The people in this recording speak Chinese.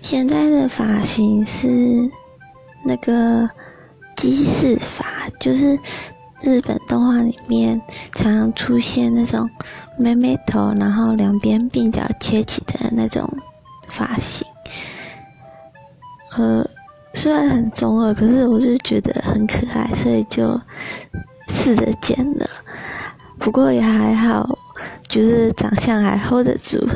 现在的发型是那个鸡翅发，就是日本动画里面常常出现那种妹妹头，然后两边鬓角切起的那种发型。呃，虽然很中二，可是我就觉得很可爱，所以就试着剪了。不过也还好，就是长相还 hold 得住。